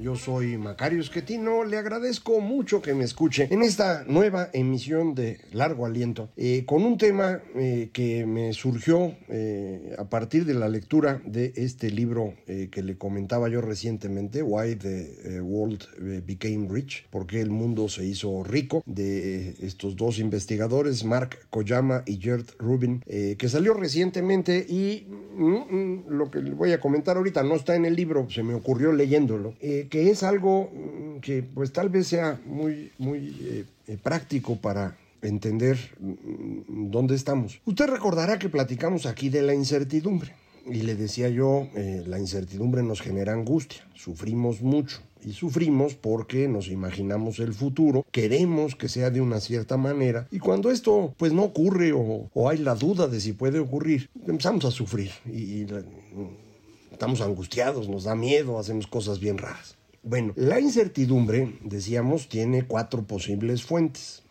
Yo soy Macario Esquetino, le agradezco mucho que me escuche en esta nueva emisión de Largo Aliento, eh, con un tema eh, que me surgió eh, a partir de la lectura de este libro que le comentaba yo recientemente, Why the World Became Rich, por qué el mundo se hizo rico, de estos dos investigadores, Mark Koyama y Gert Rubin, que salió recientemente y mm, mm, lo que le voy a comentar ahorita no está en el libro, se me ocurrió leyéndolo que es algo mm, que pues tal vez sea muy, muy eh, práctico para entender mm, dónde estamos. Usted recordará que platicamos aquí de la incertidumbre y le decía yo, eh, la incertidumbre nos genera angustia, sufrimos mucho. Y sufrimos porque nos imaginamos el futuro, queremos que sea de una cierta manera y cuando esto pues no ocurre o, hay la duda de si puede ocurrir, empezamos a sufrir y mm, estamos angustiados, nos da miedo, hacemos cosas bien raras. Bueno, la incertidumbre, decíamos, tiene cuatro posibles fuentes.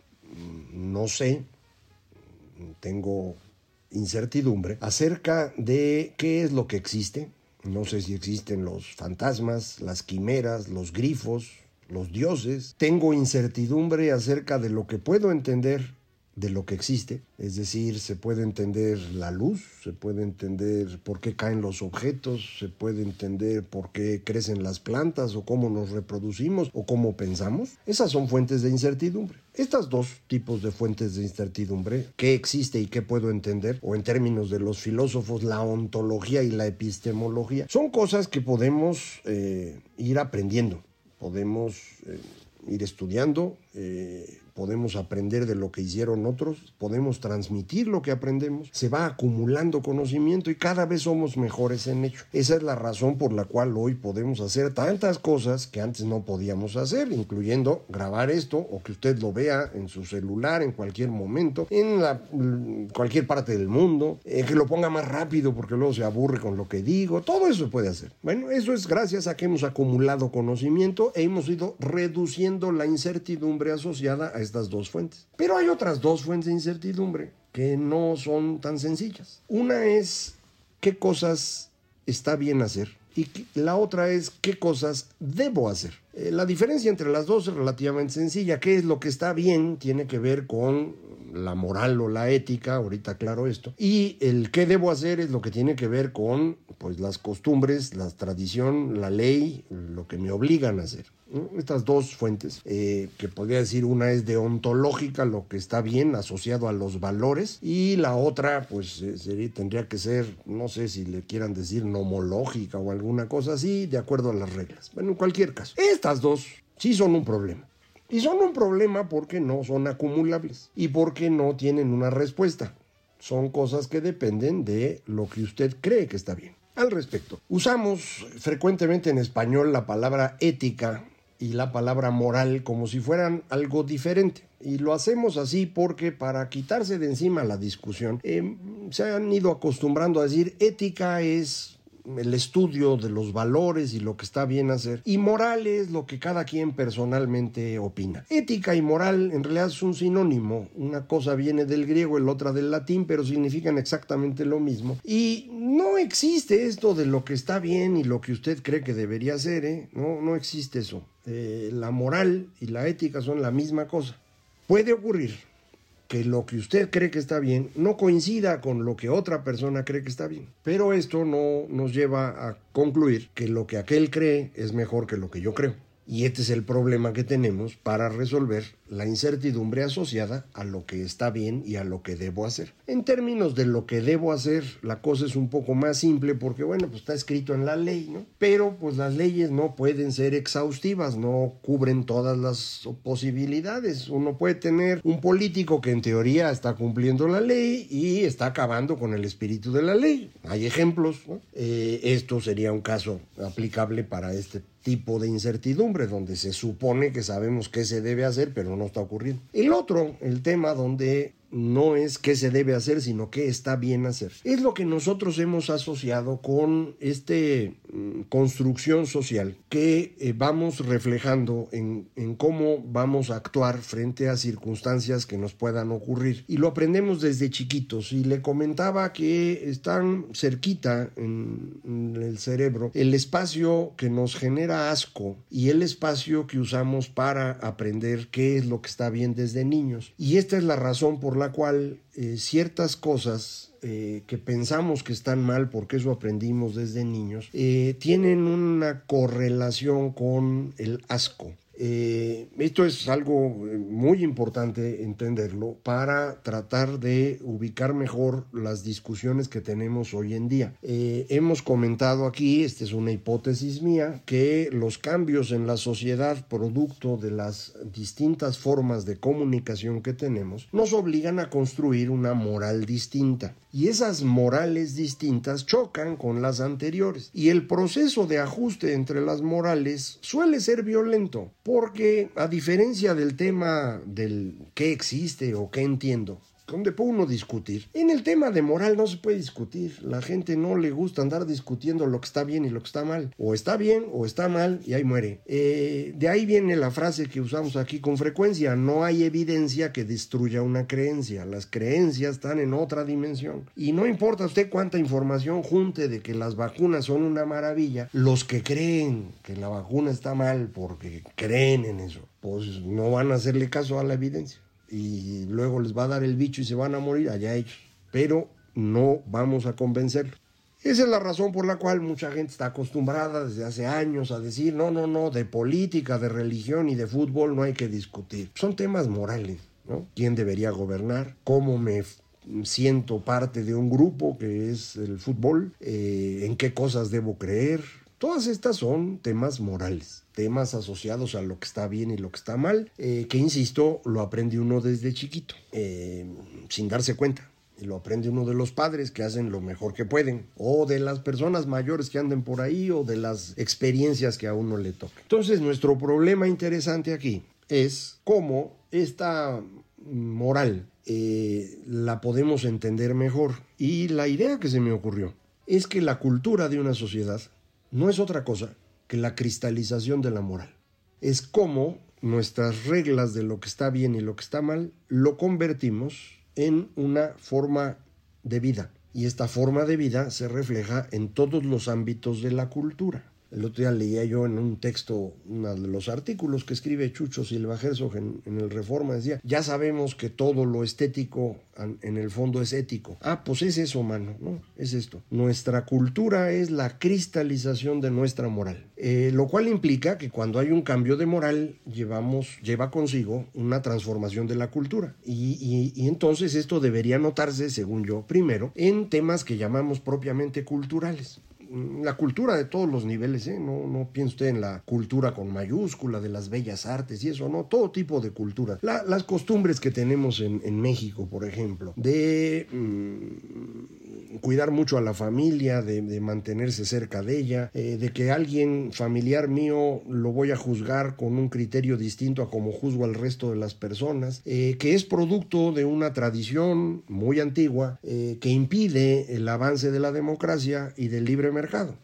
No sé, tengo incertidumbre acerca de qué es lo que existe. No sé si existen los fantasmas, las quimeras, los grifos, los dioses. Tengo incertidumbre acerca de lo que puedo entender de lo que existe, es decir, se puede entender la luz, se puede entender por qué caen los objetos, se puede entender por qué crecen las plantas o cómo nos reproducimos o cómo pensamos. Esas son fuentes de incertidumbre. Estas dos tipos de fuentes de incertidumbre, qué existe y qué puedo entender, o en términos de los filósofos, la ontología y la epistemología, son cosas que podemos eh, ir aprendiendo, podemos eh, ir estudiando, eh, podemos aprender de lo que hicieron otros, podemos transmitir lo que aprendemos, se va acumulando conocimiento y cada vez somos mejores en ello. Esa es la razón por la cual hoy podemos hacer tantas cosas que antes no podíamos hacer, incluyendo grabar esto o que usted lo vea en su celular en cualquier momento, en la, cualquier parte del mundo, eh, que lo ponga más rápido porque luego se aburre con lo que digo, todo eso se puede hacer. Bueno, eso es gracias a que hemos acumulado conocimiento e hemos ido reduciendo la incertidumbre asociada a estas dos fuentes. Pero hay otras dos fuentes de incertidumbre que no son tan sencillas. Una es qué cosas está bien hacer y la otra es qué cosas debo hacer. Eh, la diferencia entre las dos es relativamente sencilla. ¿Qué es lo que está bien? Tiene que ver con la moral o la ética, ahorita claro esto, y el qué debo hacer es lo que tiene que ver con pues las costumbres, la tradición, la ley, lo que me obligan a hacer. Estas dos fuentes, eh, que podría decir una es de ontológica, lo que está bien asociado a los valores, y la otra, pues eh, sería, tendría que ser, no sé si le quieran decir nomológica o alguna cosa así, de acuerdo a las reglas. Bueno, en cualquier caso, dos sí son un problema. Y son un problema porque no son acumulables y porque no tienen una respuesta. Son cosas que dependen de lo que usted cree que está bien. Al respecto, usamos frecuentemente en español la palabra ética y la palabra moral como si fueran algo diferente. Y lo hacemos así porque para quitarse de encima la discusión, eh, se han ido acostumbrando a decir ética es el estudio de los valores y lo que está bien hacer. Y moral es lo que cada quien personalmente opina. Ética y moral en realidad es un sinónimo. Una cosa viene del griego, el otra del latín, pero significan exactamente lo mismo. Y no existe esto de lo que está bien y lo que usted cree que debería hacer. ¿eh? No, no existe eso. Eh, la moral y la ética son la misma cosa. Puede ocurrir que lo que usted cree que está bien no coincida con lo que otra persona cree que está bien. Pero esto no nos lleva a concluir que lo que aquel cree es mejor que lo que yo creo. Y este es el problema que tenemos para resolver la incertidumbre asociada a lo que está bien y a lo que debo hacer. En términos de lo que debo hacer, la cosa es un poco más simple porque, bueno, pues está escrito en la ley, ¿no? Pero pues las leyes no pueden ser exhaustivas, no cubren todas las posibilidades. Uno puede tener un político que en teoría está cumpliendo la ley y está acabando con el espíritu de la ley. Hay ejemplos, ¿no? Eh, esto sería un caso aplicable para este tipo de incertidumbre, donde se supone que sabemos qué se debe hacer, pero no está ocurriendo. El otro, el tema donde no es qué se debe hacer, sino qué está bien hacer. Es lo que nosotros hemos asociado con esta mm, construcción social que eh, vamos reflejando en, en, cómo vamos a actuar frente a circunstancias que nos puedan ocurrir. Y lo aprendemos desde chiquitos. Y le comentaba que están cerquita en, en el cerebro el espacio que nos genera asco y el espacio que usamos para aprender qué es lo que está bien desde niños. Y esta es la razón por la cual eh, ciertas cosas eh, que pensamos que están mal, porque eso aprendimos desde niños, eh, tienen una correlación con el asco. Eh, esto es algo eh, muy importante entenderlo para tratar de ubicar mejor las discusiones que tenemos hoy en día. Eh, hemos comentado aquí, esta es una hipótesis mía, que los cambios en la sociedad producto de las distintas formas de comunicación que tenemos nos obligan a construir una moral distinta y esas morales distintas chocan con las anteriores. Y el proceso de ajuste entre las morales suele ser violento, porque a diferencia del tema del qué existe o qué entiendo, donde puede uno discutir. En el tema de moral no se puede discutir. La gente no le gusta andar discutiendo lo que está bien y lo que está mal. O está bien o está mal y ahí muere. Eh, de ahí viene la frase que usamos aquí con frecuencia. No hay evidencia que destruya una creencia. Las creencias están en otra dimensión. Y no importa usted cuánta información junte de que las vacunas son una maravilla. Los que creen que la vacuna está mal porque creen en eso, pues no van a hacerle caso a la evidencia y luego les va a dar el bicho y se van a morir, allá ellos. Pero no vamos a convencerlos. Esa es la razón por la cual mucha gente está acostumbrada desde hace años a decir, no, no, no, de política, de religión y de fútbol no hay que discutir. Son temas morales, ¿no? ¿Quién debería gobernar? ¿Cómo me siento parte de un grupo que es el fútbol? Eh, ¿En qué cosas debo creer? Todas estas son temas morales, temas asociados a lo que está bien y lo que está mal, eh, que insisto, lo aprende uno desde chiquito, eh, sin darse cuenta. Lo aprende uno de los padres que hacen lo mejor que pueden, o de las personas mayores que anden por ahí, o de las experiencias que a uno le toca. Entonces, nuestro problema interesante aquí es cómo esta moral eh, la podemos entender mejor. Y la idea que se me ocurrió es que la cultura de una sociedad no es otra cosa que la cristalización de la moral. Es como nuestras reglas de lo que está bien y lo que está mal lo convertimos en una forma de vida. Y esta forma de vida se refleja en todos los ámbitos de la cultura. El otro día leía yo en un texto uno de los artículos que escribe Chucho Silva Herzog en, el Reforma, decía, ya sabemos que todo lo estético en el fondo es ético. Ah, pues es eso, mano, ¿no? Es esto. Nuestra cultura es la cristalización de nuestra moral, eh, lo cual implica que cuando hay un cambio de moral, llevamos, lleva consigo una transformación de la cultura. Y, y entonces esto debería notarse, según yo, primero, en temas que llamamos propiamente culturales la cultura de todos los niveles, ¿eh? no, no piense usted en la cultura con mayúscula de las bellas artes y eso, no, todo tipo de cultura. La, las costumbres que tenemos en, en, México, por ejemplo, de mmm, cuidar mucho a la familia, de, mantenerse cerca de ella, eh, de que alguien familiar mío lo voy a juzgar con un criterio distinto a como juzgo al resto de las personas, eh, que es producto de una tradición muy antigua eh, que impide el avance de la democracia y del libre mercado.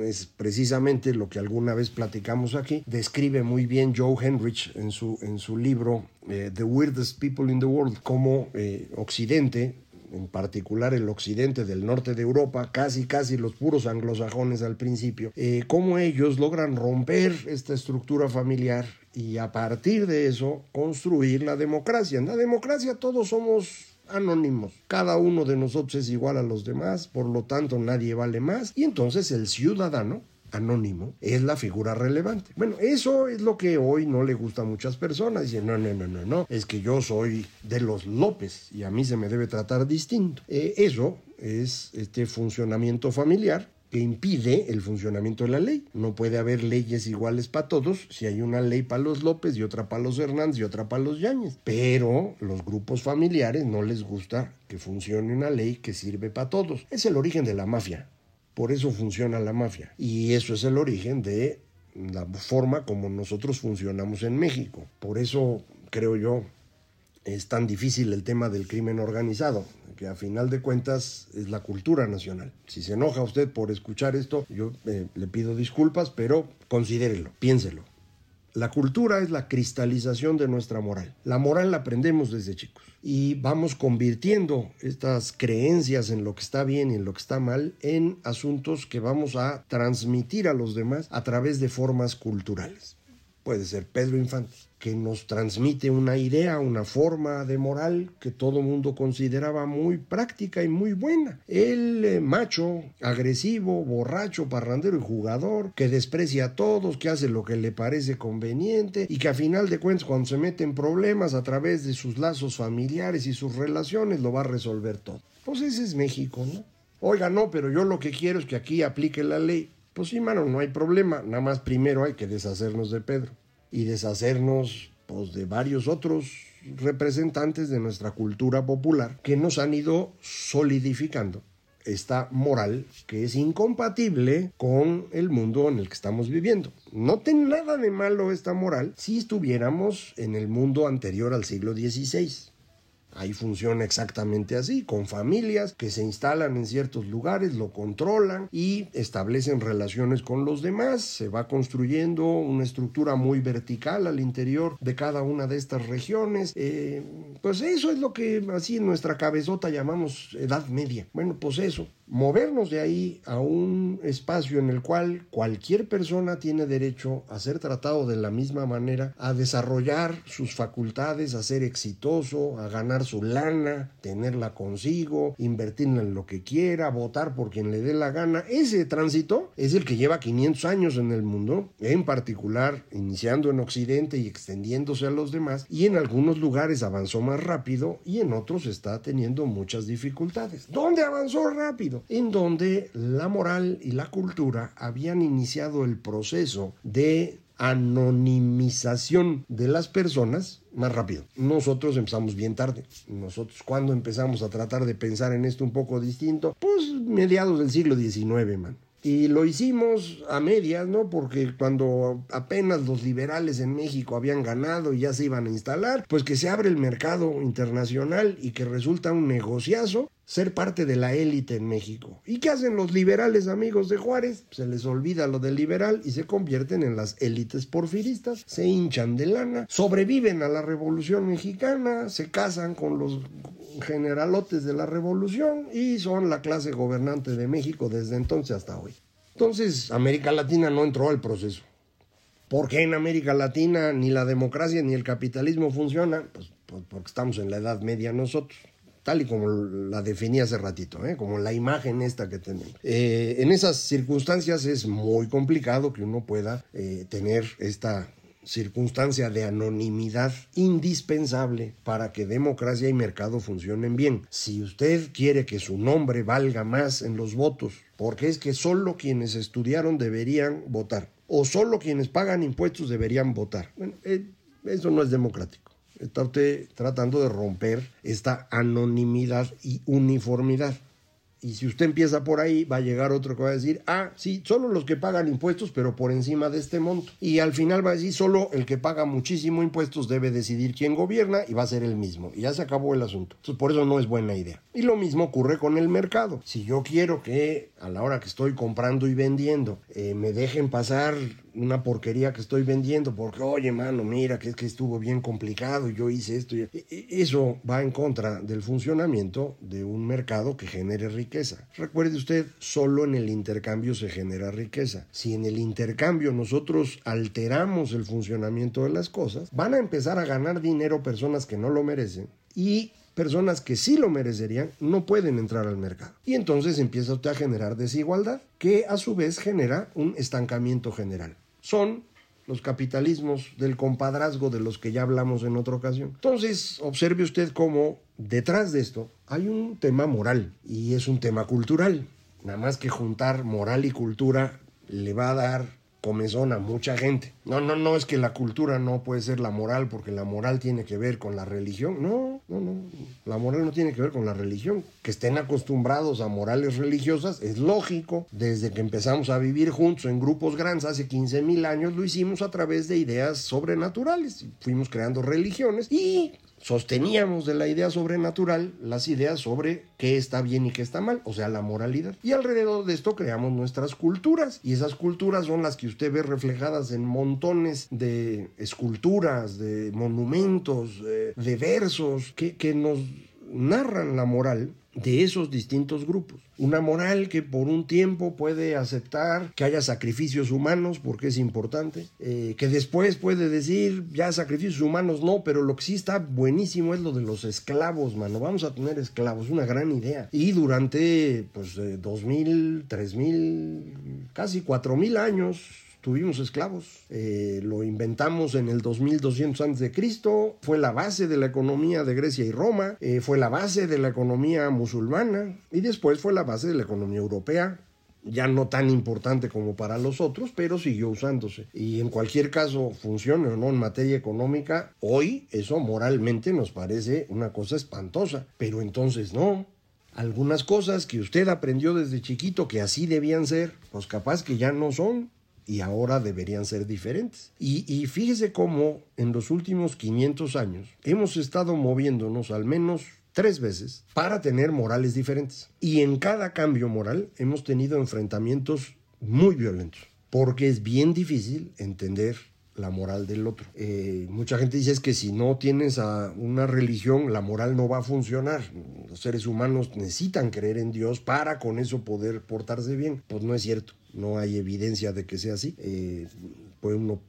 Es precisamente lo que alguna vez platicamos aquí. Describe muy bien Joe Henrich en su, en su libro The Weirdest People in the World, como Occidente, en particular el occidente del norte de Europa, casi casi los puros anglosajones al principio, eh, cómo ellos logran romper esta estructura familiar y a partir de eso construir la democracia. En la democracia todos somos anónimos. Cada uno de nosotros es igual a los demás, por lo tanto nadie vale más. Y entonces el ciudadano anónimo es la figura relevante. Bueno, eso es lo que hoy no le gusta a muchas personas. Dicen, no, no, no, no, no, es que yo soy de los López y a mí se me debe tratar distinto. Eh, eso es este funcionamiento familiar que impide el funcionamiento de la ley. No puede haber leyes iguales para todos si hay una ley para los López y otra para los Hernández y otra para los Yáñez. Pero los grupos familiares no les gusta que funcione una ley que sirve para todos. Es el origen de la mafia. Por eso funciona la mafia. Y eso es el origen de la forma como nosotros funcionamos en México. Por eso creo yo es tan difícil el tema del crimen organizado, que a final de cuentas es la cultura nacional. Si se enoja usted por escuchar esto, yo eh, le pido disculpas, pero considérelo, piénselo. La cultura es la cristalización de nuestra moral. La moral la aprendemos desde chicos y vamos convirtiendo estas creencias en lo que está bien y en lo que está mal en asuntos que vamos a transmitir a los demás a través de formas culturales. Puede ser Pedro Infante que nos transmite una idea, una forma de moral que todo mundo consideraba muy práctica y muy buena. El eh, macho, agresivo, borracho, parrandero y jugador, que desprecia a todos, que hace lo que le parece conveniente y que a final de cuentas cuando se mete en problemas a través de sus lazos familiares y sus relaciones lo va a resolver todo. Pues ese es México, ¿no? Oiga, no, pero yo lo que quiero es que aquí aplique la ley. Pues sí, mano, no hay problema. Nada más primero hay que deshacernos de Pedro y deshacernos pues, de varios otros representantes de nuestra cultura popular que nos han ido solidificando esta moral que es incompatible con el mundo en el que estamos viviendo. No tiene nada de malo esta moral si estuviéramos en el mundo anterior al siglo XVI. Ahí funciona exactamente así, con familias que se instalan en ciertos lugares, lo controlan y establecen relaciones con los demás. Se va construyendo una estructura muy vertical al interior de cada una de estas regiones. Eh, pues eso es lo que así en nuestra cabezota llamamos Edad Media. Bueno, pues eso, movernos de ahí a un espacio en el cual cualquier persona tiene derecho a ser tratado de la misma manera, a desarrollar sus facultades, a ser exitoso, a ganar su lana, tenerla consigo, invertirla en lo que quiera, votar por quien le dé la gana. Ese tránsito es el que lleva 500 años en el mundo, en particular iniciando en Occidente y extendiéndose a los demás, y en algunos lugares avanzó más rápido y en otros está teniendo muchas dificultades. ¿Dónde avanzó rápido? En donde la moral y la cultura habían iniciado el proceso de anonimización de las personas más rápido. Nosotros empezamos bien tarde. Nosotros cuando empezamos a tratar de pensar en esto un poco distinto, pues mediados del siglo XIX, man. Y lo hicimos a medias, ¿no? Porque cuando apenas los liberales en México habían ganado y ya se iban a instalar, pues que se abre el mercado internacional y que resulta un negociazo ser parte de la élite en México. ¿Y qué hacen los liberales amigos de Juárez? Se les olvida lo del liberal y se convierten en las élites porfiristas, se hinchan de lana, sobreviven a la revolución mexicana, se casan con los generalotes de la revolución y son la clase gobernante de México desde entonces hasta hoy. Entonces América Latina no entró al proceso. ¿Por qué en América Latina ni la democracia ni el capitalismo funcionan? Pues, pues porque estamos en la Edad Media nosotros tal y como la definí hace ratito, ¿eh? como la imagen esta que tenemos. Eh, en esas circunstancias es muy complicado que uno pueda eh, tener esta circunstancia de anonimidad indispensable para que democracia y mercado funcionen bien. Si usted quiere que su nombre valga más en los votos, porque es que solo quienes estudiaron deberían votar, o solo quienes pagan impuestos deberían votar. Bueno, eso no es democrático. Está usted tratando de romper esta anonimidad y uniformidad. Y si usted empieza por ahí, va a llegar otro que va a decir, ah, sí, solo los que pagan impuestos, pero por encima de este monto. Y al final va a decir, solo el que paga muchísimo impuestos debe decidir quién gobierna y va a ser el mismo. Y ya se acabó el asunto. Entonces, por eso no es buena idea. Y lo mismo ocurre con el mercado. Si yo quiero que a la hora que estoy comprando y vendiendo eh, me dejen pasar una porquería que estoy vendiendo porque, oye, mano, mira, que es que estuvo bien complicado y yo hice esto. Y... Eso va en contra del funcionamiento de un mercado que genere riqueza. Recuerde usted, solo en el intercambio se genera riqueza. Si en el intercambio nosotros alteramos el funcionamiento de las cosas, van a empezar a ganar dinero personas que no lo merecen y personas que sí lo merecerían no pueden entrar al mercado. Y entonces empieza usted a generar desigualdad, que a su vez genera un estancamiento general. Son los capitalismos del compadrazgo de los que ya hablamos en otra ocasión. Entonces, observe usted cómo detrás de esto hay un tema moral y es un tema cultural. Nada más que juntar moral y cultura le va a dar comezón a mucha gente. No, no, no es que la cultura no puede ser la moral porque la moral tiene que ver con la religión. No, no, no. La moral no tiene que ver con la religión. Que estén acostumbrados a morales religiosas es lógico. Desde que empezamos a vivir juntos en grupos grandes hace 15 mil años lo hicimos a través de ideas sobrenaturales. Fuimos creando religiones y sosteníamos de la idea sobrenatural las ideas sobre qué está bien y qué está mal, o sea, la moralidad. Y alrededor de esto creamos nuestras culturas. Y esas culturas son las que usted ve reflejadas en montones de esculturas, de monumentos, de, versos que, que nos narran la moral de esos distintos grupos. Una moral que por un tiempo puede aceptar que haya sacrificios humanos porque es importante, eh, que después puede decir ya sacrificios humanos no, pero lo que sí está buenísimo es lo de los esclavos, mano. Vamos a tener esclavos, una gran idea. Y durante pues dos mil, tres mil, casi cuatro mil años tuvimos esclavos. Eh, lo inventamos en el 2200 a.C., fue la base de la economía de Grecia y Roma, eh, fue la base de la economía musulmana y después fue la base de la economía europea. Ya no tan importante como para los otros, pero siguió usándose. Y en cualquier caso, funcione o no en materia económica, hoy eso moralmente nos parece una cosa espantosa. Pero entonces no, algunas cosas que usted aprendió desde chiquito que así debían ser, pues capaz que ya no son y ahora deberían ser diferentes. Y, fíjese cómo en los últimos 500 años hemos estado moviéndonos al menos tres veces para tener morales diferentes. Y en cada cambio moral hemos tenido enfrentamientos muy violentos, porque es bien difícil entender la moral del otro. Eh, mucha gente dice que si no tienes a una religión, la moral no va a funcionar. Los seres humanos necesitan creer en Dios para con eso poder portarse bien. Pues no es cierto no hay evidencia de que sea así. Eh, puede uno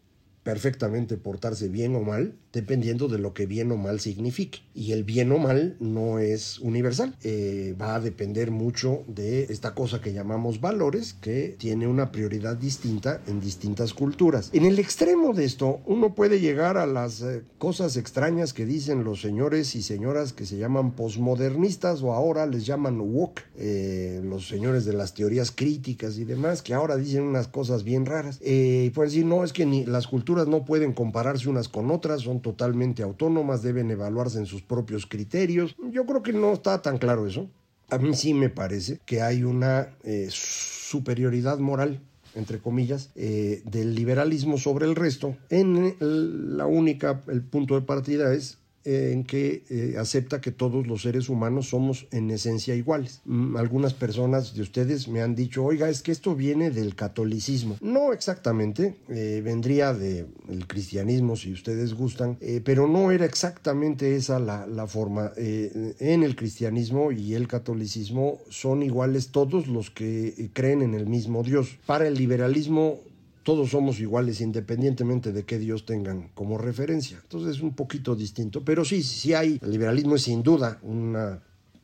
perfectamente portarse bien o mal, dependiendo de lo que bien o mal signifique. Y el bien o mal no es universal, eh, va a depender mucho de esta cosa que llamamos valores, que tiene una prioridad distinta en distintas culturas. En el extremo de esto, uno puede llegar a las eh, cosas extrañas que dicen los señores y señoras que se llaman posmodernistas o ahora les llaman woke, eh, los señores de las teorías críticas y demás, que ahora dicen unas cosas bien raras. Eh, pues decir, no, es que ni las culturas no pueden compararse unas con otras, son totalmente autónomas, deben evaluarse en sus propios criterios. Yo creo que no está tan claro eso. A mí sí me parece que hay una eh, superioridad moral entre comillas, eh, del liberalismo sobre el resto. En la única, el punto de partida es en que eh, acepta que todos los seres humanos somos en esencia iguales. Mm, algunas personas de ustedes me han dicho, oiga, es que esto viene del catolicismo. No exactamente, eh, vendría del cristianismo si ustedes gustan, eh, pero no era exactamente esa la, la forma. en el cristianismo y el catolicismo son iguales todos los que creen en el mismo Dios. Para el liberalismo todos somos iguales independientemente de qué Dios tengan como referencia. Entonces es un poquito distinto, pero sí, sí hay, el liberalismo es sin duda una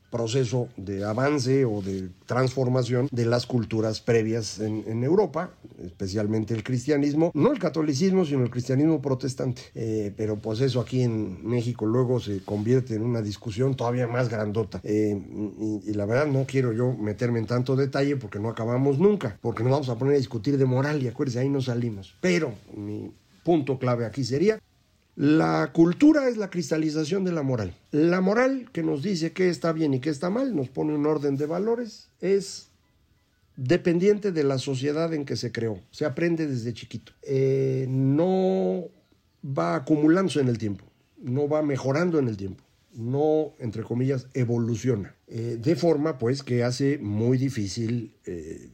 proceso de avance o de transformación de las culturas previas en, Europa, especialmente el cristianismo, no el catolicismo, sino el cristianismo protestante. Eh, pero pues eso aquí en México luego se convierte en una discusión todavía más grandota. Eh, y, la verdad no quiero yo meterme en tanto detalle porque no acabamos nunca, porque nos vamos a poner a discutir de moral y acuérdense, ahí no salimos. Pero mi punto clave aquí sería la cultura es la cristalización de la moral. La moral que nos dice qué está bien y qué está mal, nos pone un orden de valores, es dependiente de la sociedad en que se creó. Se aprende desde chiquito. Eh, no va acumulándose en el tiempo, no va mejorando en el tiempo, no, entre comillas, evoluciona. Eh, de forma, pues, que hace muy difícil eh,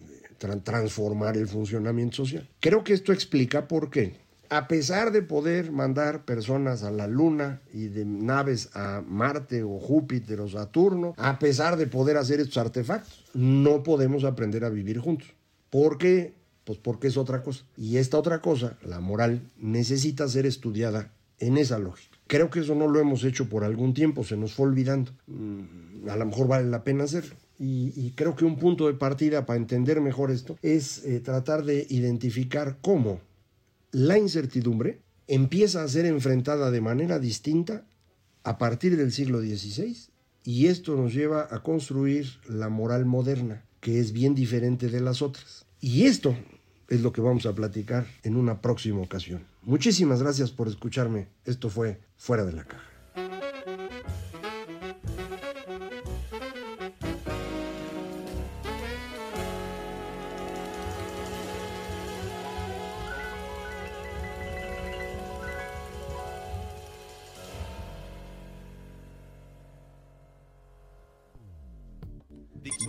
transformar el funcionamiento social. Creo que esto explica por qué a pesar de poder mandar personas a la Luna y de naves a Marte o Júpiter o Saturno, a pesar de poder hacer estos artefactos, no podemos aprender a vivir juntos. ¿Por qué? Pues porque es otra cosa. Y esta otra cosa, la moral, necesita ser estudiada en esa lógica. creo que eso no lo hemos hecho por algún tiempo, se nos fue olvidando. Mm, a lo mejor vale la pena hacerlo. Y, creo que un punto de partida para entender mejor esto es eh, tratar de identificar cómo la incertidumbre empieza a ser enfrentada de manera distinta a partir del siglo XVI y esto nos lleva a construir la moral moderna, que es bien diferente de las otras. Y esto es lo que vamos a platicar en una próxima ocasión. Muchísimas gracias por escucharme. Esto fue Fuera de la Caja.